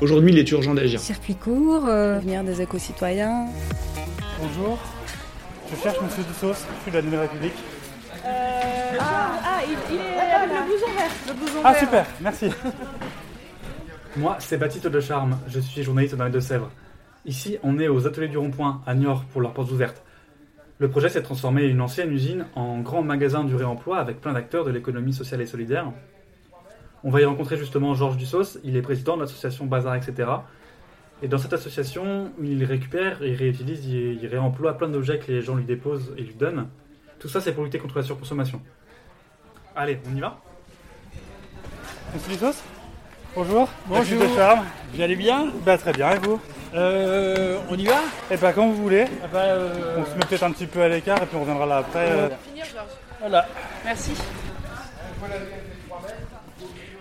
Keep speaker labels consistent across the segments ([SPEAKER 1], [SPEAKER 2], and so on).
[SPEAKER 1] Aujourd'hui, il est urgent d'agir.
[SPEAKER 2] Circuit court, euh, venir des éco-citoyens.
[SPEAKER 3] Bonjour, je cherche Monsieur Dussos, je suis de la Nouvelle République.
[SPEAKER 4] Euh, ah, ah, il, il est avec le blouson vert. Le blouson
[SPEAKER 3] Ah
[SPEAKER 4] vert.
[SPEAKER 3] super, merci. Moi, c'est Baptiste de Charme, je suis journaliste dans les Deux-Sèvres. Ici, on est aux ateliers du Rond-Point, à Niort, pour leurs portes ouvertes. Le projet, c'est de transformer une ancienne usine en grand magasin du réemploi avec plein d'acteurs de l'économie sociale et solidaire. On va y rencontrer justement Georges Dussos, il est président de l'association Bazar, etc. Et dans cette association, il récupère, il réutilise, il réemploie plein d'objets que les gens lui déposent et lui donnent. Tout ça, c'est pour lutter contre la surconsommation. Allez, on y va? Monsieur Dussos? Bonjour.
[SPEAKER 5] Bonjour.
[SPEAKER 3] De Charme.
[SPEAKER 5] Vous allez bien?
[SPEAKER 3] Bah très bien, et vous?
[SPEAKER 5] Euh, On y va?
[SPEAKER 3] Eh bah quand vous voulez.
[SPEAKER 5] Ah bah, euh,
[SPEAKER 3] On se met peut-être un petit peu à l'écart et puis on reviendra là après. euh.
[SPEAKER 4] Finir, Georges.
[SPEAKER 5] Voilà.
[SPEAKER 4] Merci.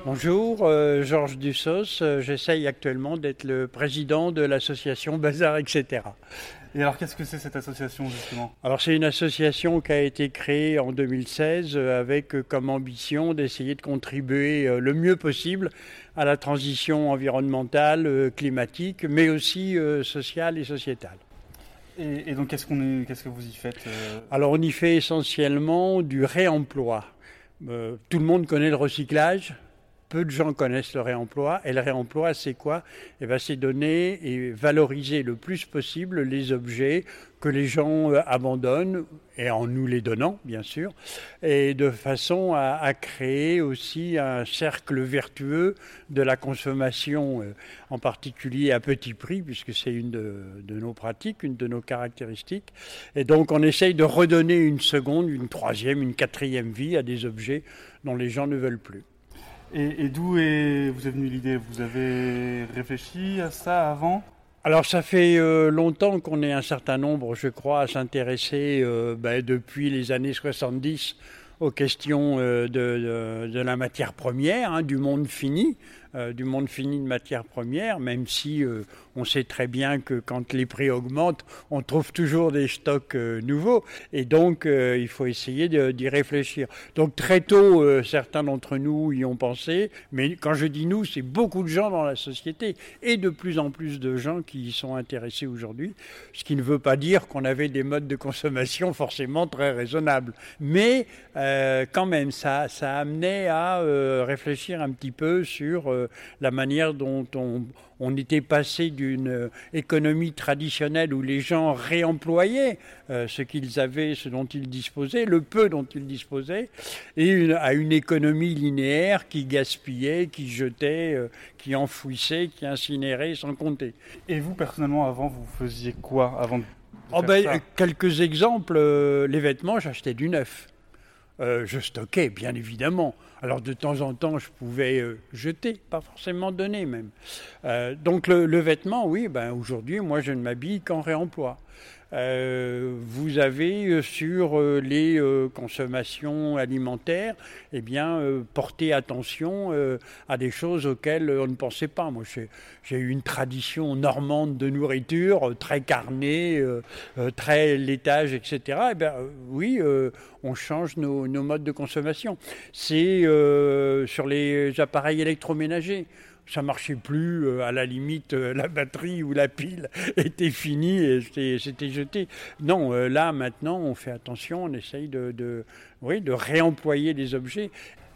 [SPEAKER 5] Bonjour, euh, Georges Dussos. Euh, J'essaye actuellement d'être le président de l'association Bazar, etc.
[SPEAKER 3] Et alors qu'est-ce que c'est cette association justement?
[SPEAKER 5] Alors c'est une association qui a été créée en 2016 euh, avec comme ambition d'essayer de contribuer le mieux possible à la transition environnementale, climatique, mais aussi sociale et sociétale.
[SPEAKER 3] et, et donc qu'est-ce que vous y faites
[SPEAKER 5] Alors on y fait essentiellement du réemploi. Euh, tout le monde connaît le recyclage. Peu de gens connaissent le réemploi. Et le réemploi, c'est quoi? Eh ben, C'est donner et valoriser le plus possible les objets que les gens euh, abandonnent, et en nous les donnant, bien sûr, et de façon à, créer aussi un cercle vertueux de la consommation, euh, en particulier à petit prix, puisque c'est une de, de nos pratiques, une de nos caractéristiques. Et donc on essaye de redonner une seconde, une troisième, une quatrième vie à des objets dont les gens ne veulent plus.
[SPEAKER 3] Et, d'où est, vous est venue l'idée? Vous avez réfléchi à ça avant?
[SPEAKER 5] Alors ça fait euh, longtemps qu'on est un certain nombre, je crois, à s'intéresser euh, ben, depuis les années 70 aux questions euh, de, de- la matière première, hein, du monde fini, du monde fini de matière première, même si euh, on sait très bien que quand les prix augmentent, on trouve toujours des stocks euh, nouveaux, et donc euh, il faut essayer d'y réfléchir. Donc très tôt, euh, certains d'entre nous y ont pensé, mais quand je dis nous, c'est beaucoup de gens dans la société, et de plus en plus de gens qui y sont intéressés aujourd'hui, ce qui ne veut pas dire qu'on avait des modes de consommation forcément très raisonnables. Mais euh, quand même, ça, ça amenait à euh, réfléchir un petit peu sur euh, la manière dont on, on était passé d'une euh, économie traditionnelle où les gens réemployaient euh, ce qu'ils avaient, ce dont ils disposaient, le peu dont ils disposaient, et une- à une économie linéaire qui gaspillait, qui jetait, euh, qui enfouissait, qui incinérait sans compter.
[SPEAKER 3] Et vous personnellement avant, vous faisiez quoi avant de
[SPEAKER 5] Oh
[SPEAKER 3] faire
[SPEAKER 5] ben, euh, quelques exemples, euh, les vêtements, j'achetais du neuf. Euh, je stockais, bien évidemment. Alors de temps en temps, je pouvais euh, jeter, pas forcément donner même. Euh, donc le, le vêtement, oui, ben, aujourd'hui, moi, je ne m'habille qu'en réemploi. Euh, vous avez euh, sur euh, les consommations alimentaires, eh bien, porté attention à des choses auxquelles on ne pensait pas. Moi, j'ai- eu une tradition normande de nourriture, très carnée, très laitage, etc. Eh bien, oui, on change nos, modes de consommation. C'est sur les appareils électroménagers. Ça marchait plus, euh, à la limite, euh, la batterie ou la pile était finie et c'était jeté. Non, euh, là, maintenant, on fait attention, on essaye de, de, oui, de réemployer les objets.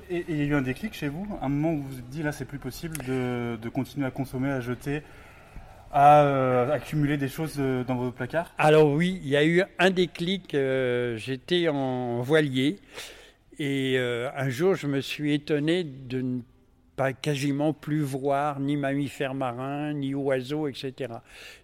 [SPEAKER 3] Et et il y a eu un déclic chez vous, un moment où vous vous êtes dit là c'est plus possible de, de continuer à consommer, à jeter, à euh, accumuler des choses dans vos placards?
[SPEAKER 5] Alors oui, il y a eu un déclic. euh, J'étais en voilier et euh, un jour, je me suis étonné de ne pas quasiment plus voir ni mammifères marins, ni oiseaux, etc.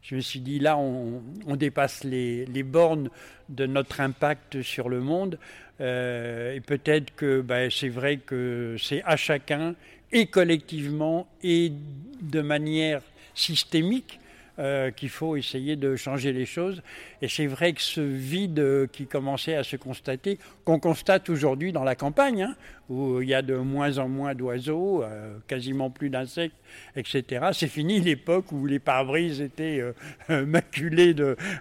[SPEAKER 5] Je me suis dit, là, on, dépasse les, bornes de notre impact sur le monde. Euh, et peut-être que ben, c'est vrai que c'est à chacun, et collectivement, et de manière systémique, euh, qu'il faut essayer de changer les choses. Et c'est vrai que ce vide euh, qui commençait à se constater, qu'on constate aujourd'hui dans la campagne, hein, où il y a de moins en moins d'oiseaux, euh, quasiment plus d'insectes, etc. C'est fini l'époque où les pare-brises étaient maculés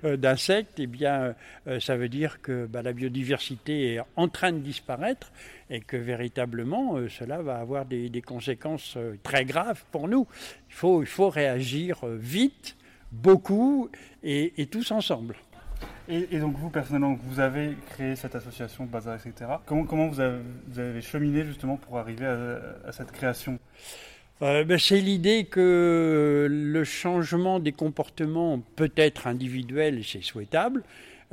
[SPEAKER 5] d'insectes. Eh bien, ça veut dire que bah, la biodiversité est en train de disparaître et que véritablement cela va avoir des, des conséquences très graves pour nous. Il faut, il faut réagir vite beaucoup et, tous ensemble.
[SPEAKER 3] Et, donc vous, personnellement, vous avez créé cette association Bazar, etc. Comment, comment vous, avez, cheminé justement pour arriver à, cette création?
[SPEAKER 5] Euh, ben, C'est l'idée que le changement des comportements peut être individuel c'est souhaitable,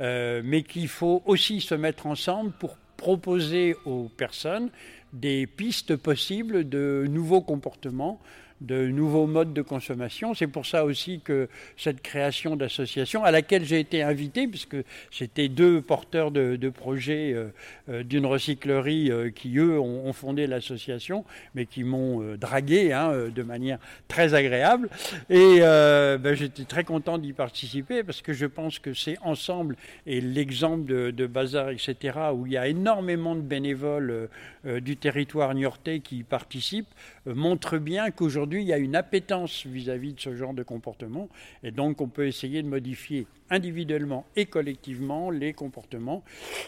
[SPEAKER 5] euh, mais qu'il faut aussi se mettre ensemble pour proposer aux personnes des pistes possibles de nouveaux comportements de nouveaux modes de consommation. C'est pour ça aussi que cette création d'association, à laquelle j'ai été invité, puisque c'était deux porteurs de, projets euh, euh, d'une recyclerie euh, qui, eux, ont, fondé l'association, mais qui m'ont dragué hein, de manière très agréable. Et ben, j'étais très content d'y participer, parce que je pense que c'est ensemble, et l'exemple de, de, Bazar, etc., où il y a énormément de bénévoles du territoire niortais qui y participent, montre bien qu'aujourd'hui, Aujourd'hui, il y a une appétence vis-à-vis de ce genre de comportement, et donc on peut essayer de modifier individuellement et collectivement les comportements,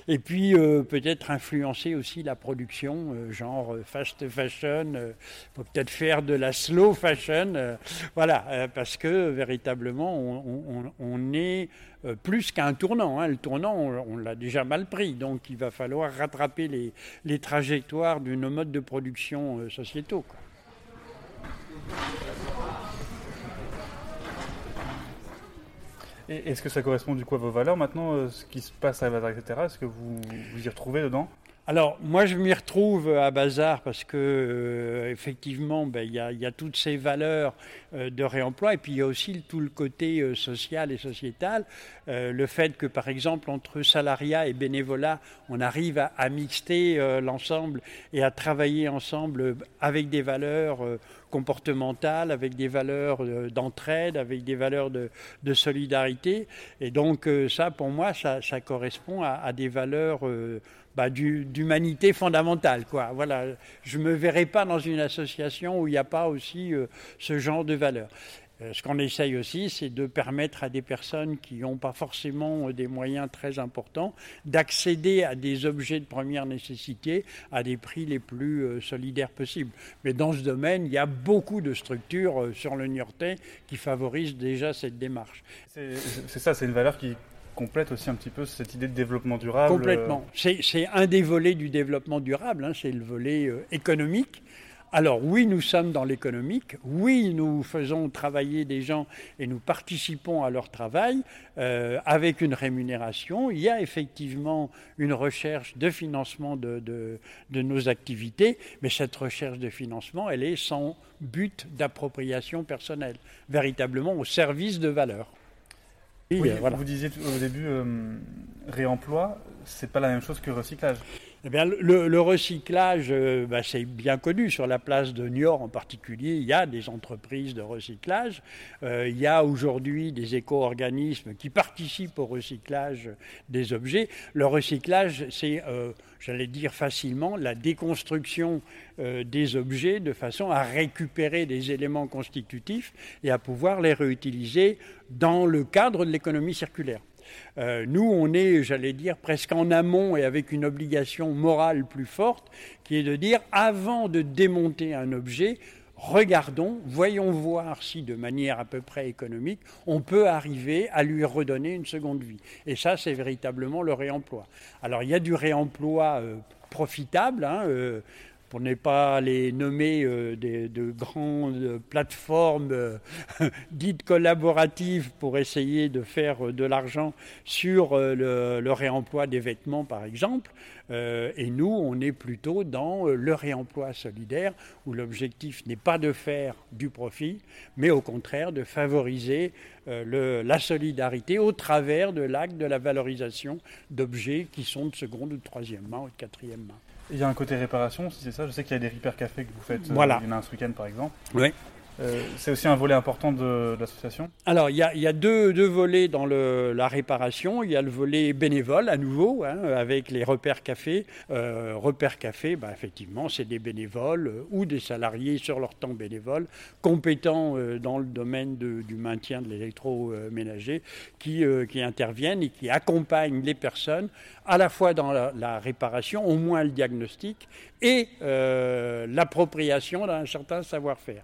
[SPEAKER 5] et puis euh, peut-être influencer aussi la production, euh, genre euh, fast fashion, peut-être faire de la slow fashion, voilà, parce que véritablement on, est plus qu'un tournant. Hein. Le tournant, on, l'a déjà mal pris, donc il va falloir rattraper les trajectoires de nos modes de production sociétaux.
[SPEAKER 3] Est-ce que ça correspond du coup à vos valeurs maintenant, euh, ce qui se passe à Bazar, etc. Est-ce que vous vous y retrouvez dedans?
[SPEAKER 5] Alors, moi, je m'y retrouve à Bazar parce que, euh, effectivement, ben, il y, a, toutes ces valeurs euh, de réemploi et puis il y a aussi tout le côté social et sociétal. le fait que, par exemple, entre salariat et bénévolat, on arrive à, à mixter l'ensemble et à travailler ensemble avec des valeurs comportementale, avec des valeurs euh, d'entraide, avec des valeurs de, solidarité. Et donc euh, ça, pour moi, ça, correspond à, des valeurs euh, bah, d'humanité fondamentale. Quoi. Voilà, je ne me verrai pas dans une association où il n'y a pas aussi ce genre de valeurs. Euh, ce qu'on essaye aussi, c'est de permettre à des personnes qui n'ont pas forcément euh, des moyens très importants d'accéder à des objets de première nécessité à des prix les plus euh, solidaires possibles. Mais dans ce domaine, il y a beaucoup de structures sur le Niortais qui favorisent déjà cette démarche.
[SPEAKER 3] C'est ça, c'est une valeur qui complète aussi un petit peu cette idée de développement durable.
[SPEAKER 5] Complètement. C'est un des volets du développement durable, hein, c'est le volet économique. Alors oui, nous sommes dans l'économique, oui, nous faisons travailler des gens et nous participons à leur travail euh, avec une rémunération. Il y a effectivement une recherche de financement de, de, nos activités, mais cette recherche de financement, elle est sans but d'appropriation personnelle, véritablement au service de valeurs.
[SPEAKER 3] Oui, Vous disiez au début, euh, réemploi, c'est pas la même chose que recyclage.
[SPEAKER 5] Eh bien, le, recyclage, euh, bah, c'est bien connu. Sur la place de Niort en particulier, il y a des entreprises de recyclage. Euh, il y a aujourd'hui des éco-organismes qui participent au recyclage des objets. Le recyclage, c'est, euh, j'allais dire facilement, la déconstruction des objets de façon à récupérer des éléments constitutifs et à pouvoir les réutiliser dans le cadre de l'économie circulaire. Euh, nous, on est, j'allais dire, presque en amont et avec une obligation morale plus forte, qui est de dire, avant de démonter un objet, regardons, voyons voir si de manière à peu près économique, on peut arriver à lui redonner une seconde vie. Et ça, c'est véritablement le réemploi. Alors, il y a du réemploi euh, profitable. Hein, euh, pour ne pas les nommer euh, de grandes plateformes euh, dites collaboratives pour essayer de faire euh, de l'argent sur le, réemploi des vêtements, par exemple. et nous, on est plutôt dans le réemploi solidaire, où l'objectif n'est pas de faire du profit, mais au contraire de favoriser la solidarité au travers de l'acte de la valorisation d'objets qui sont de seconde ou de troisième main ou de quatrième main.
[SPEAKER 3] Il y a un côté réparation, si c'est ça? Je sais qu'il y a des repair cafés que vous faites.
[SPEAKER 5] Voilà.
[SPEAKER 3] il y en a un ce week-end, par exemple.
[SPEAKER 5] Oui.
[SPEAKER 3] Euh, c'est aussi un volet important de, l'association
[SPEAKER 5] Alors, il y a, deux, volets dans la réparation. Il y a le volet bénévole, à nouveau, hein, avec les repères café. Euh, repères café, bah, effectivement, c'est des bénévoles euh, ou des salariés sur leur temps bénévole, compétents dans le domaine du maintien de l'électroménager, qui, qui interviennent et qui accompagnent les personnes à la fois dans la, réparation, au moins le diagnostic, et l'appropriation d'un certain savoir-faire.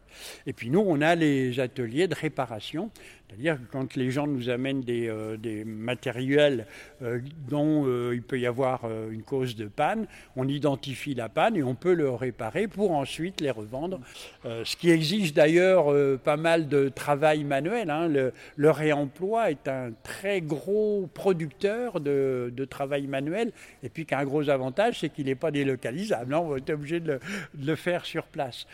[SPEAKER 5] Puis nous, on a les ateliers de réparation c'est-à-dire que quand les gens nous amènent des, euh, matériels euh, dont euh, il peut y avoir une cause de panne, on identifie la panne et on peut le réparer pour ensuite les revendre. ce qui exige d'ailleurs pas mal de travail manuel. Hein. Le, réemploi est un très gros producteur de, travail manuel et puis qu'un gros avantage, c'est qu'il n'est pas délocalisable. Hein. On être obligé de le faire sur place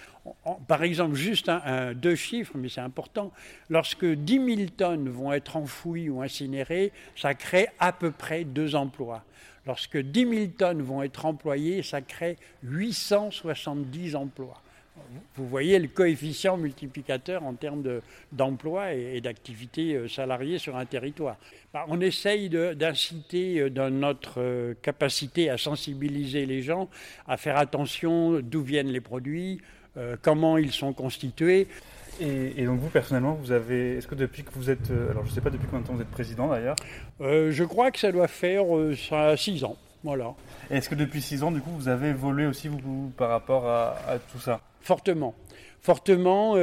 [SPEAKER 5] par exemple, juste deux chiffres, mais c'est important. Lorsque 10 000 tonnes vont être enfouies ou incinérées, ça crée à peu près deux emplois. Lorsque 10 000 tonnes vont être employées, ça crée 870 emplois. Vous voyez le coefficient multiplicateur en termes d'emploi et, d'activité euh, salariée sur un territoire. Bah, on essaye d'inciter euh, dans notre euh, capacité à sensibiliser les gens, à faire attention d'où viennent les produits, comment ils sont constitués.
[SPEAKER 3] Et, donc vous personnellement, vous avez, est-ce que depuis que vous êtes, euh, alors je ne sais pas depuis combien de temps vous êtes président d'ailleurs
[SPEAKER 5] euh, Je crois que ça doit faire ça 6 ans, voilà.
[SPEAKER 3] Est-ce que depuis 6 ans, du coup, vous avez évolué aussi vous, par rapport à, tout ça?
[SPEAKER 5] Fortement fortement,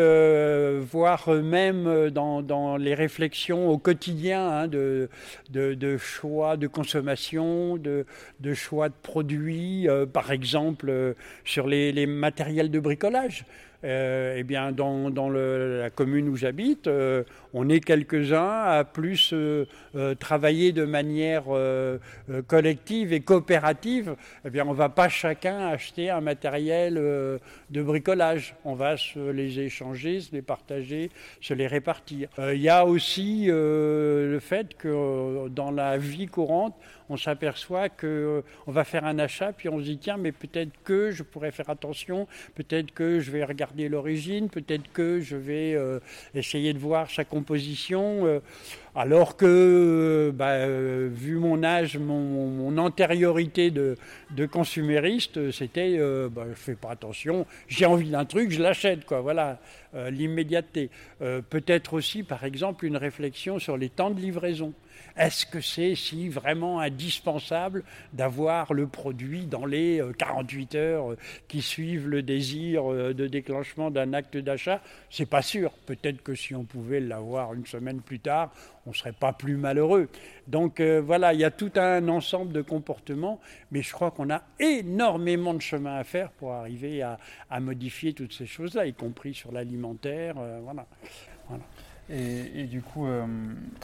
[SPEAKER 5] voire même dans, les réflexions au quotidien hein, de, de, choix de consommation, de, de choix de produits, par exemple sur les, les, matériels de bricolage. Euh, eh bien, dans, la commune où j'habite, euh, on est quelques-uns à plus euh, travailler de manière collective et coopérative. Eh bien, on ne va pas chacun acheter un matériel de bricolage. On va se les échanger, se les partager, se les répartir. Il y a aussi le fait que dans la vie courante, on s'aperçoit qu'on euh, va faire un achat, puis on se dit tiens, mais peut-être que je pourrais faire attention, peut-être que je vais regarder l'origine, peut-être que je vais euh, essayer de voir sa composition. Euh, alors que, bah, vu mon âge, mon, antériorité de, consumériste, c'était bah, je fais pas attention, j'ai envie d'un truc, je l'achète, quoi. Voilà, l'immédiateté. Peut-être aussi, par exemple, une réflexion sur les temps de livraison. Est-ce que c'est si vraiment indispensable d'avoir le produit dans les 48 euh, heures euh, qui suivent le désir euh, de déclenchement d'un acte d'achat? C'est pas sûr. Peut-être que si on pouvait l'avoir une semaine plus tard, on ne serait pas plus malheureux. Donc voilà, il y a tout un ensemble de comportements, mais je crois qu'on a énormément de chemin à faire pour arriver à, modifier toutes ces choses-là, y compris sur l'alimentaire. voilà.
[SPEAKER 3] voilà. Et, du coup, euh,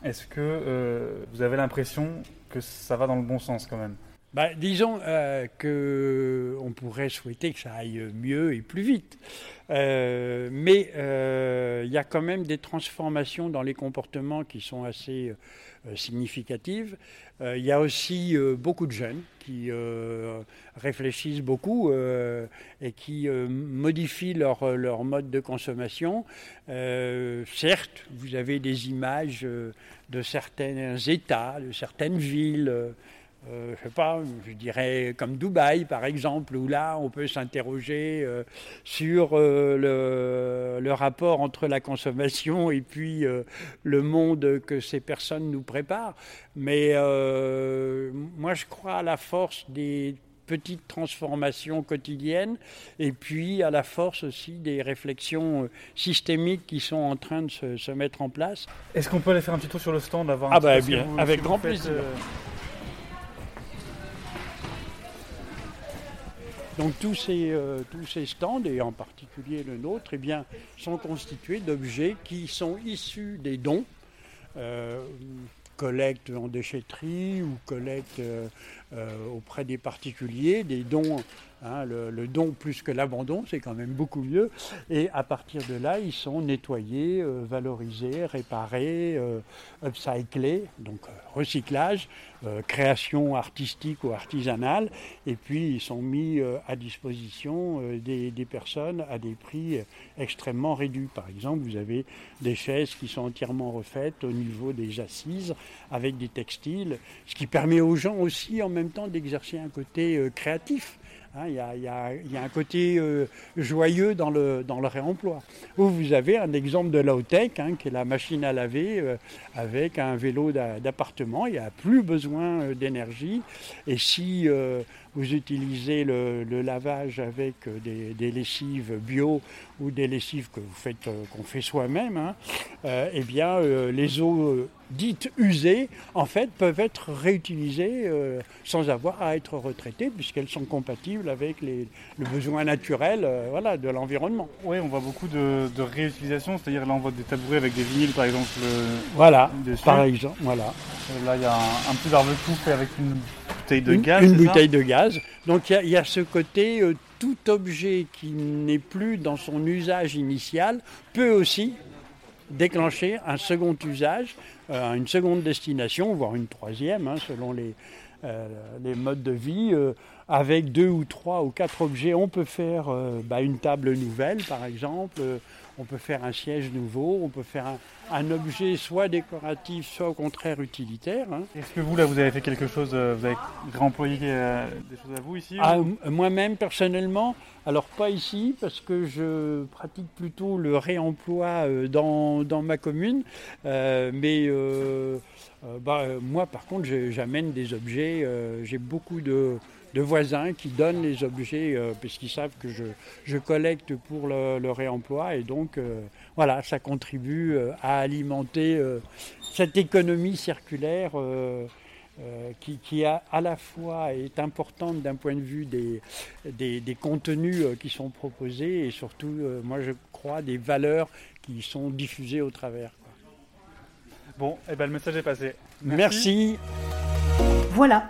[SPEAKER 3] est-ce que euh, vous avez l'impression que ça va dans le bon sens quand même?
[SPEAKER 5] Bah, disons euh, qu'on pourrait souhaiter que ça aille mieux et plus vite. mais il y a quand même des transformations dans les comportements qui sont assez significatives. Il y a aussi beaucoup de jeunes qui réfléchissent beaucoup et qui modifient leur, leur, mode de consommation. certes, vous avez des images de certains États, de certaines villes euh, je sais pas, je dirais comme Dubaï par exemple, où là on peut s'interroger euh, sur euh, le, rapport entre la consommation et puis le monde que ces personnes nous préparent. Mais moi je crois à la force des petites transformations quotidiennes et puis à la force aussi des réflexions systémiques qui sont en train de se, mettre en place.
[SPEAKER 3] Est-ce qu'on peut aller faire un petit tour sur le stand avant
[SPEAKER 5] Ah bah bien, avec grand plaisir. Donc tous ces, euh, tous ces stands, et en particulier le nôtre, eh sont constitués d'objets qui sont issus des dons. Euh, en déchetterie ou collecte auprès des particuliers, des dons Hein, le, don plus que l'abandon, c'est quand même beaucoup mieux. Et à partir de là, ils sont nettoyés, euh, valorisés, réparés, euh, upcyclés, donc euh, recyclage, création artistique ou artisanale. Et puis ils sont mis à disposition des, personnes à des prix extrêmement réduits. Par exemple, vous avez des chaises qui sont entièrement refaites au niveau des assises avec des textiles, ce qui permet aux gens aussi en temps d'exercer un côté créatif. Hein, il y, a, un côté euh, joyeux dans le, réemploi. Vous avez un exemple de low-tech, hein, qui est la machine à laver euh, avec un vélo d'appartement. Il n'y a plus besoin euh, d'énergie. Et si vous utilisez le, lavage avec des, des, lessives bio ou des lessives que vous faites, qu'on fait soi-même, hein, eh bien, les eaux dites usées, en fait, peuvent être réutilisées euh, sans avoir à être retraitées, puisqu'elles sont compatibles avec les, le besoin naturel euh, voilà, de l'environnement.
[SPEAKER 3] Oui, on voit beaucoup de, réutilisation, c'est-à-dire là on voit des tabourets avec des vinyles par exemple.
[SPEAKER 5] Voilà, par exemple, voilà.
[SPEAKER 3] Euh, là il y a un, petit barbecue fait avec une bouteille de gaz.
[SPEAKER 5] Une bouteille de gaz. Donc il y, a ce côté, tout objet qui n'est plus dans son usage initial peut aussi déclencher un second usage, euh, une seconde destination, voire une troisième, hein, selon les, euh, les modes de vie. Euh, avec deux ou trois ou quatre objets, on peut faire bah, une table nouvelle, par exemple. On peut faire un siège nouveau. On peut faire un, objet soit décoratif, soit au contraire utilitaire. Hein.
[SPEAKER 3] Est-ce que vous, là, vous avez fait quelque chose Vous avez réemployé des choses à vous ici
[SPEAKER 5] ah, Moi-même, personnellement, alors pas ici, parce que je pratique plutôt le réemploi dans, dans ma commune. mais euh, bah, moi, par contre, j'amène des objets. Euh, j'ai beaucoup de, voisins qui donnent les objets euh, parce qu'ils savent que je, collecte pour le, réemploi. Et donc, voilà, ça contribue à alimenter cette économie circulaire. qui, a, à la fois est importante d'un point de vue des, des, contenus qui sont proposés et surtout, moi je crois, des valeurs qui sont diffusées au travers.
[SPEAKER 3] Bon, et eh ben, le message est passé.
[SPEAKER 5] Merci.
[SPEAKER 6] Voilà,